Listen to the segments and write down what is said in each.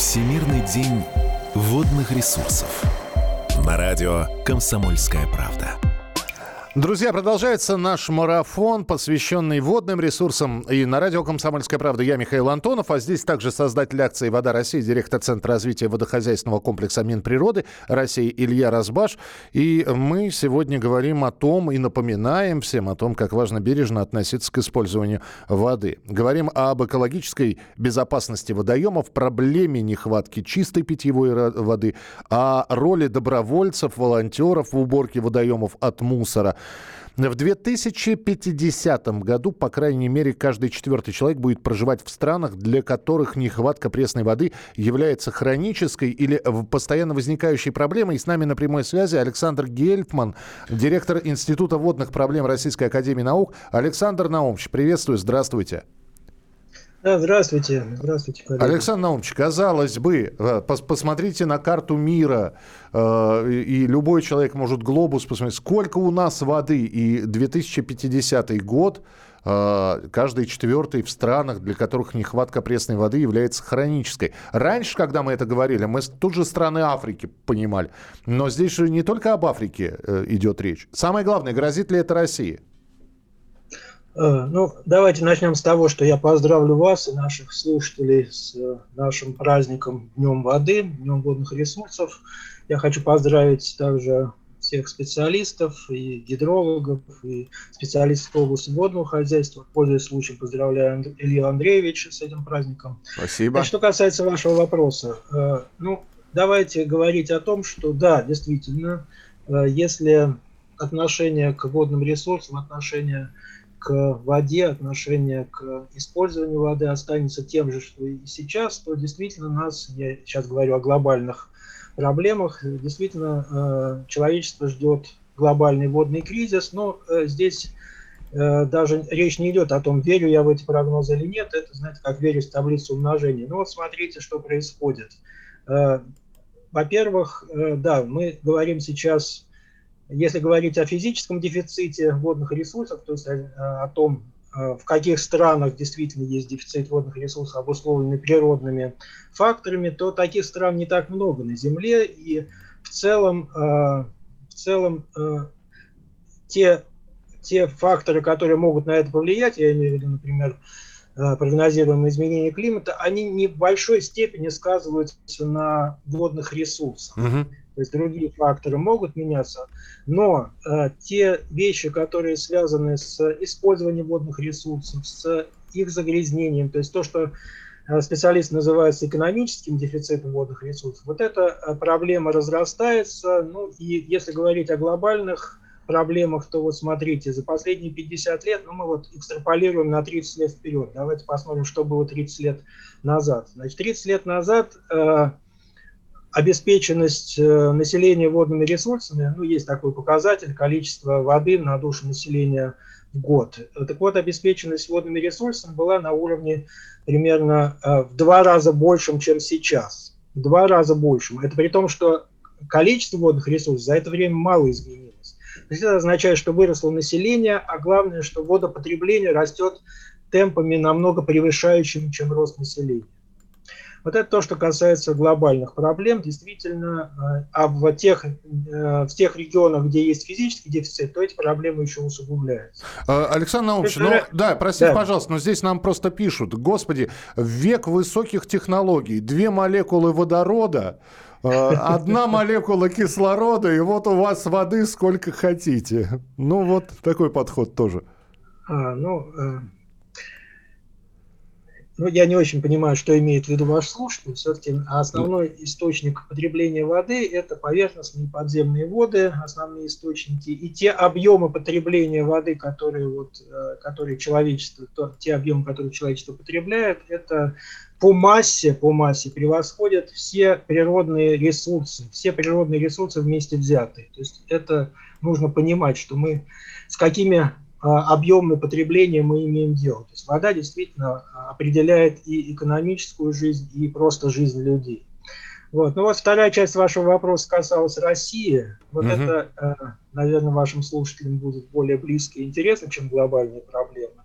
Всемирный день водных ресурсов. На радио «Комсомольская правда». Друзья, продолжается наш марафон, посвященный водным ресурсам. И на радио «Комсомольская правда» я Михаил Антонов, а здесь также создатель акции «Вода России», директор Центра развития водохозяйственного комплекса Минприроды России Илья Разбаш. И мы сегодня говорим о том и напоминаем всем о том, как важно бережно относиться к использованию воды. Говорим об экологической безопасности водоемов, проблеме нехватки чистой питьевой воды, о роли добровольцев, волонтеров в уборке водоемов от мусора, в 2050 году, по крайней мере, каждый четвертый человек будет проживать в странах, для которых нехватка пресной воды является хронической или постоянно возникающей проблемой. И с нами на прямой связи Александр Гельфман, директор Института водных проблем Российской Академии Наук. Александр Наумович, приветствую, здравствуйте. Да, здравствуйте. Здравствуйте, коллеги. Александр Наумович, казалось бы, э, пос посмотрите на карту мира, э, и любой человек может глобус посмотреть, сколько у нас воды, и 2050 год, э, каждый четвертый в странах, для которых нехватка пресной воды является хронической. Раньше, когда мы это говорили, мы тут же страны Африки понимали. Но здесь же не только об Африке э, идет речь. Самое главное, грозит ли это России? Э, ну, давайте начнем с того, что я поздравлю вас и наших слушателей с э, нашим праздником Днем воды, Днем водных ресурсов. Я хочу поздравить также всех специалистов, и гидрологов, и специалистов области водного хозяйства. Пользуясь случаем, поздравляю Илью Андреевича с этим праздником. Спасибо. А что касается вашего вопроса, э, ну, давайте говорить о том, что да, действительно, если отношение к водным ресурсам, отношение к воде, отношение к использованию воды останется тем же, что и сейчас, то действительно нас, я сейчас говорю о глобальных проблемах, действительно э, человечество ждет глобальный водный кризис, но э, здесь э, даже речь не идет о том, верю я в эти прогнозы или нет, это, знаете, как верю в таблицу умножения. Ну вот смотрите, что происходит. Во-первых, да, мы говорим сейчас если говорить о физическом дефиците водных ресурсов, то есть о, о том, э, в каких странах действительно есть дефицит водных ресурсов, обусловленный природными факторами, то таких стран не так много на Земле, и в целом, э, в целом э, те, те факторы, которые могут на это повлиять, я имею в виду, например, прогнозируемые изменения климата, они не в большой степени сказываются на водных ресурсах. Угу то есть другие факторы могут меняться, но э, те вещи, которые связаны с использованием водных ресурсов, с их загрязнением, то есть то, что э, специалист называет экономическим дефицитом водных ресурсов, вот эта э, проблема разрастается, ну и если говорить о глобальных проблемах, то вот смотрите, за последние 50 лет, ну мы вот экстраполируем на 30 лет вперед, давайте посмотрим, что было 30 лет назад. Значит, 30 лет назад э, обеспеченность э, населения водными ресурсами, ну, есть такой показатель, количество воды на душу населения в год. Так вот, обеспеченность водными ресурсами была на уровне примерно э, в два раза большим, чем сейчас. В два раза большим. Это при том, что количество водных ресурсов за это время мало изменилось. То есть это означает, что выросло население, а главное, что водопотребление растет темпами намного превышающими, чем рост населения. Вот это то, что касается глобальных проблем. Действительно, э, а в тех, э, в тех регионах, где есть физический дефицит, то эти проблемы еще усугубляются. А, Александр Наумович, ну, да, простите, да. пожалуйста, но здесь нам просто пишут, господи, век высоких технологий, две молекулы водорода, э, одна молекула кислорода, и вот у вас воды сколько хотите. Ну, вот такой подход тоже. А, ну, ну, я не очень понимаю, что имеет в виду ваш слушатель. Все-таки основной источник потребления воды – это поверхностные подземные воды, основные источники. И те объемы потребления воды, которые, вот, э, которые человечество, то, те объемы, которые человечество потребляет, это по массе, по массе превосходят все природные ресурсы, все природные ресурсы вместе взятые. То есть это нужно понимать, что мы с какими объемное потребление мы имеем дело. То есть вода действительно а, определяет и экономическую жизнь, и просто жизнь людей. Вот. Ну вот вторая часть вашего вопроса касалась России. Вот угу. это, а, наверное, вашим слушателям будет более близко и интересно, чем глобальные проблемы.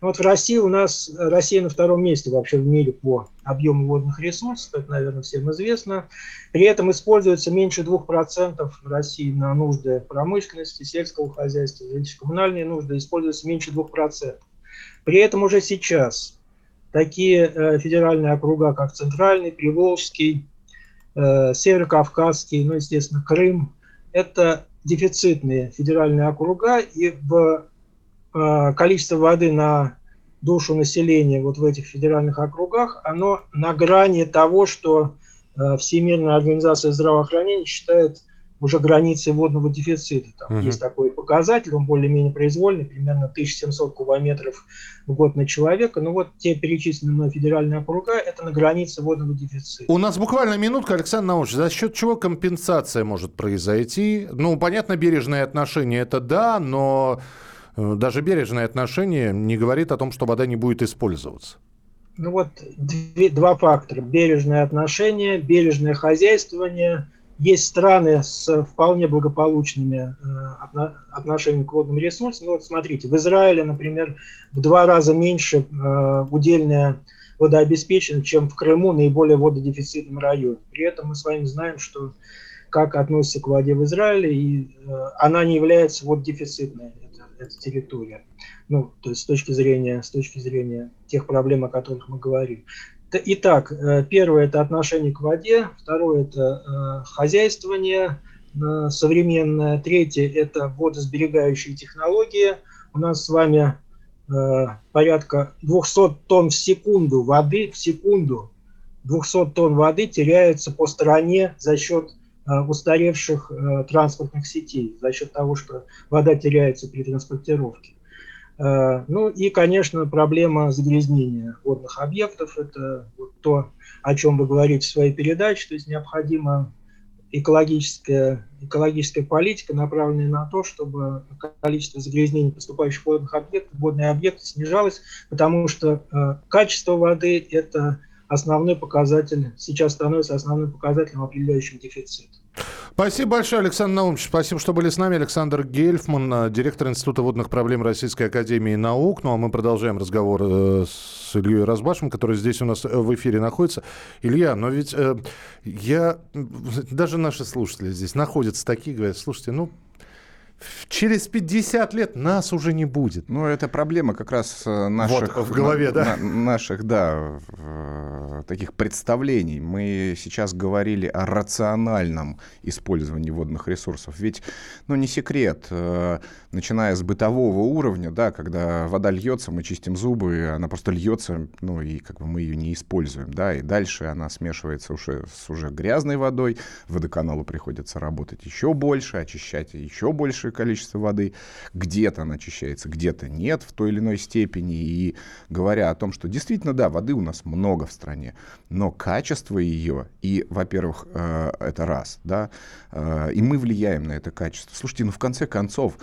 Вот в России у нас, Россия на втором месте вообще в мире по объему водных ресурсов, это, наверное, всем известно. При этом используется меньше 2% в России на нужды промышленности, сельского хозяйства, жилищно-коммунальные нужды, используется меньше 2%. При этом уже сейчас такие э, федеральные округа, как Центральный, Приволжский, э, Северокавказский, ну, естественно, Крым, это дефицитные федеральные округа, и в э, количество воды на душу населения вот в этих федеральных округах, оно на грани того, что э, Всемирная организация здравоохранения считает уже границы водного дефицита. Там угу. есть такой показатель, он более-менее произвольный, примерно 1700 кубометров в год на человека. Но вот те перечисленные федеральные округа, это на границе водного дефицита. У нас буквально минутка, Александр Наумович, за счет чего компенсация может произойти? Ну, понятно, бережное отношение это да, но э, даже бережное отношение не говорит о том, что вода не будет использоваться. Ну вот две, два фактора. Бережное отношение, бережное хозяйствование – есть страны с вполне благополучными э, отношениями к водным ресурсам. Ну, вот смотрите, в Израиле, например, в два раза меньше э, удельная водообеспечена, чем в Крыму, наиболее вододефицитном районе. При этом мы с вами знаем, что как относится к воде в Израиле, и э, она не является вододефицитной, эта, территория. Ну, то есть с точки зрения, с точки зрения тех проблем, о которых мы говорим. Итак, э, первое – это отношение к воде, второе – это э, хозяйствование э, современное, третье – это водосберегающие технологии. У нас с вами порядка 200 тонн в секунду воды, в секунду 200 тонн воды теряется по стране за счет устаревших транспортных сетей, за счет того, что вода теряется при транспортировке. Э, ну и, конечно, проблема загрязнения водных объектов – это вот то, о чем вы говорите в своей передаче, то есть необходима экологическая, экологическая политика, направленная на то, чтобы количество загрязнений поступающих водных объектов, водные объекты снижалось, потому что э, качество воды – это основной показатель, сейчас становится основным показателем, определяющим дефицит. Спасибо большое, Александр Наумович. Спасибо, что были с нами. Александр Гельфман, э, директор Института водных проблем Российской Академии Наук. Ну, а мы продолжаем разговор э, с Ильей Разбашем, который здесь у нас э, в эфире находится. Илья, но ведь э, я... Даже наши слушатели здесь находятся такие, говорят, слушайте, ну, через 50 лет нас уже не будет. Ну, это проблема как раз э, наших... Вот, в голове, да? На, наших, да, таких представлений. Мы сейчас говорили о рациональном использовании водных ресурсов. Ведь, ну, не секрет, э, начиная с бытового уровня, да, когда вода льется, мы чистим зубы, она просто льется, ну, и как бы мы ее не используем, да, и дальше она смешивается уже с уже грязной водой, водоканалу приходится работать еще больше, очищать еще большее количество воды, где-то она очищается, где-то нет в той или иной степени, и говоря о том, что действительно, да, воды у нас много в стране, но качество ее, и, во-первых, э, это раз, да, э, и мы влияем на это качество. Слушайте, ну, в конце концов,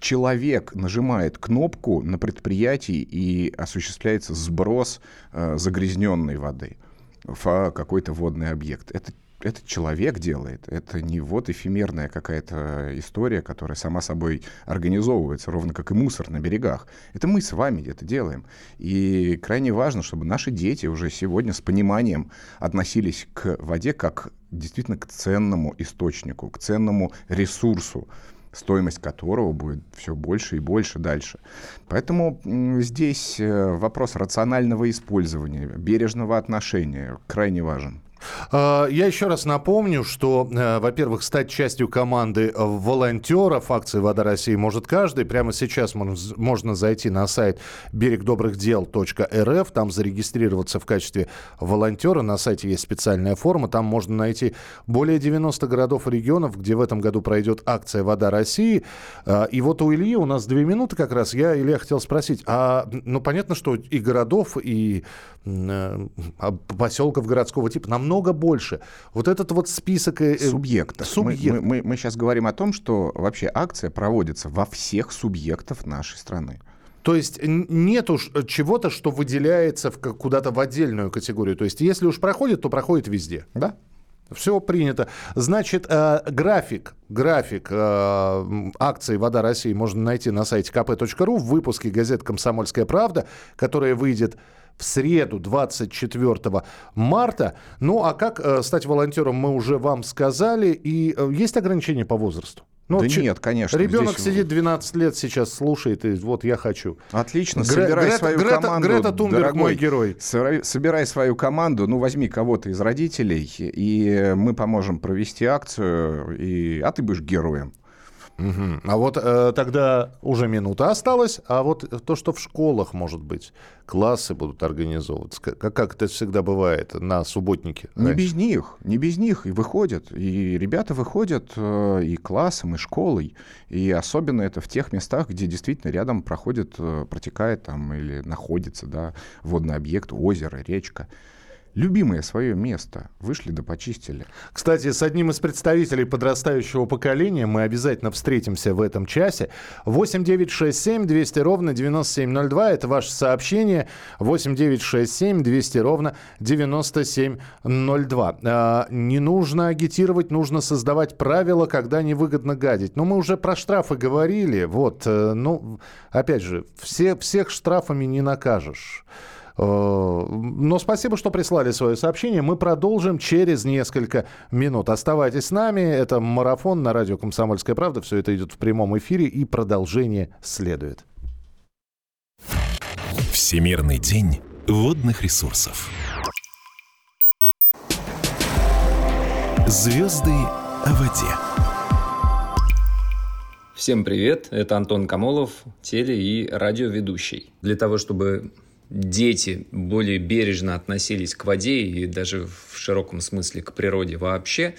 человек нажимает кнопку на предприятии и осуществляется сброс э, загрязненной воды в какой-то водный объект. Это это человек делает, это не вот эфемерная какая-то история, которая сама собой организовывается, ровно как и мусор на берегах. Это мы с вами это делаем. И крайне важно, чтобы наши дети уже сегодня с пониманием относились к воде как действительно к ценному источнику, к ценному ресурсу стоимость которого будет все больше и больше дальше. Поэтому здесь э, вопрос рационального использования, бережного отношения крайне важен. А, я еще раз напомню, что, э, во-первых, стать частью команды волонтеров акции «Вода России» может каждый. Прямо сейчас можно зайти на сайт берегдобрыхдел.рф, там зарегистрироваться в качестве волонтера. На сайте есть специальная форма, там можно найти более 90 городов и регионов, где в этом году пройдет акция «Вода России». А, и вот у Ильи у нас две минуты как раз. Я, Илья, хотел спросить, а, ну, понятно, что и городов, и э, а, поселков городского типа нам намного больше. Вот этот вот список... Э, субъектов. Субъект. Мы, мы, мы сейчас говорим о том, что вообще акция проводится во всех субъектов нашей страны. То есть нету чего-то, что выделяется в, куда-то в отдельную категорию. То есть если уж проходит, то проходит везде. Да. Все принято. Значит, э, график, график э, акции «Вода России» можно найти на сайте kp.ru в выпуске газеты «Комсомольская правда», которая выйдет в среду 24 марта. Ну, а как э, стать волонтером, мы уже вам сказали. И э, есть ограничения по возрасту? Ну, да ч... нет, конечно. Ребенок здесь... сидит 12 лет сейчас, слушает, и вот я хочу. Отлично, Гре- собирай Грета, свою Грета, команду. Грета Тунберг дорогой, мой герой. Собирай свою команду, ну, возьми кого-то из родителей, и мы поможем провести акцию, и... а ты будешь героем. Угу. А вот э, тогда уже минута осталась, а вот то, что в школах, может быть, классы будут организовываться, как, как это всегда бывает на субботнике. Не раньше. без них, не без них и выходят, и ребята выходят э, и классом, и школой, и особенно это в тех местах, где действительно рядом проходит, э, протекает там или находится, да, водный объект, озеро, речка любимое свое место. Вышли да почистили. Кстати, с одним из представителей подрастающего поколения мы обязательно встретимся в этом часе. 8 9 6 7 200 ровно 9702. Это ваше сообщение. 8 9 6 7 200 ровно 9702. А, не нужно агитировать, нужно создавать правила, когда невыгодно гадить. Но мы уже про штрафы говорили. Вот, э, ну, опять же, все, всех штрафами не накажешь. Э, но спасибо, что прислали свое сообщение. Мы продолжим через несколько минут. Оставайтесь с нами. Это марафон на радио «Комсомольская правда». Все это идет в прямом эфире, и продолжение следует. Всемирный день водных ресурсов. Звезды о воде. Всем привет, это Антон Камолов, теле- и радиоведущий. Для того, чтобы дети более бережно относились к воде и даже в широком смысле к природе вообще.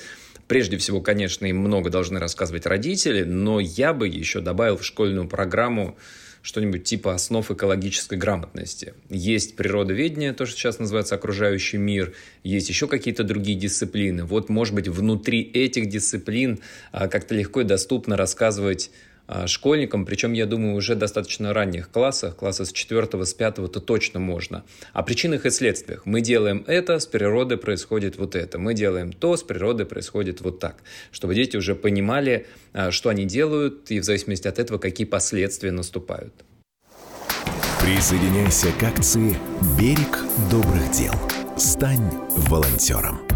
Прежде всего, конечно, им много должны рассказывать родители, но я бы еще добавил в школьную программу что-нибудь типа основ экологической грамотности. Есть природоведение, то, что сейчас называется окружающий мир, есть еще какие-то другие дисциплины. Вот, может быть, внутри этих дисциплин а, как-то легко и доступно рассказывать школьникам, причем, я думаю, уже достаточно ранних классах, класса с 4 с 5 то точно можно. О причинах и следствиях. Мы делаем это, с природой происходит вот это. Мы делаем то, с природой происходит вот так. Чтобы дети уже понимали, а, что они делают, и в зависимости от этого, какие последствия наступают. Присоединяйся к акции «Берег добрых дел». Стань волонтером.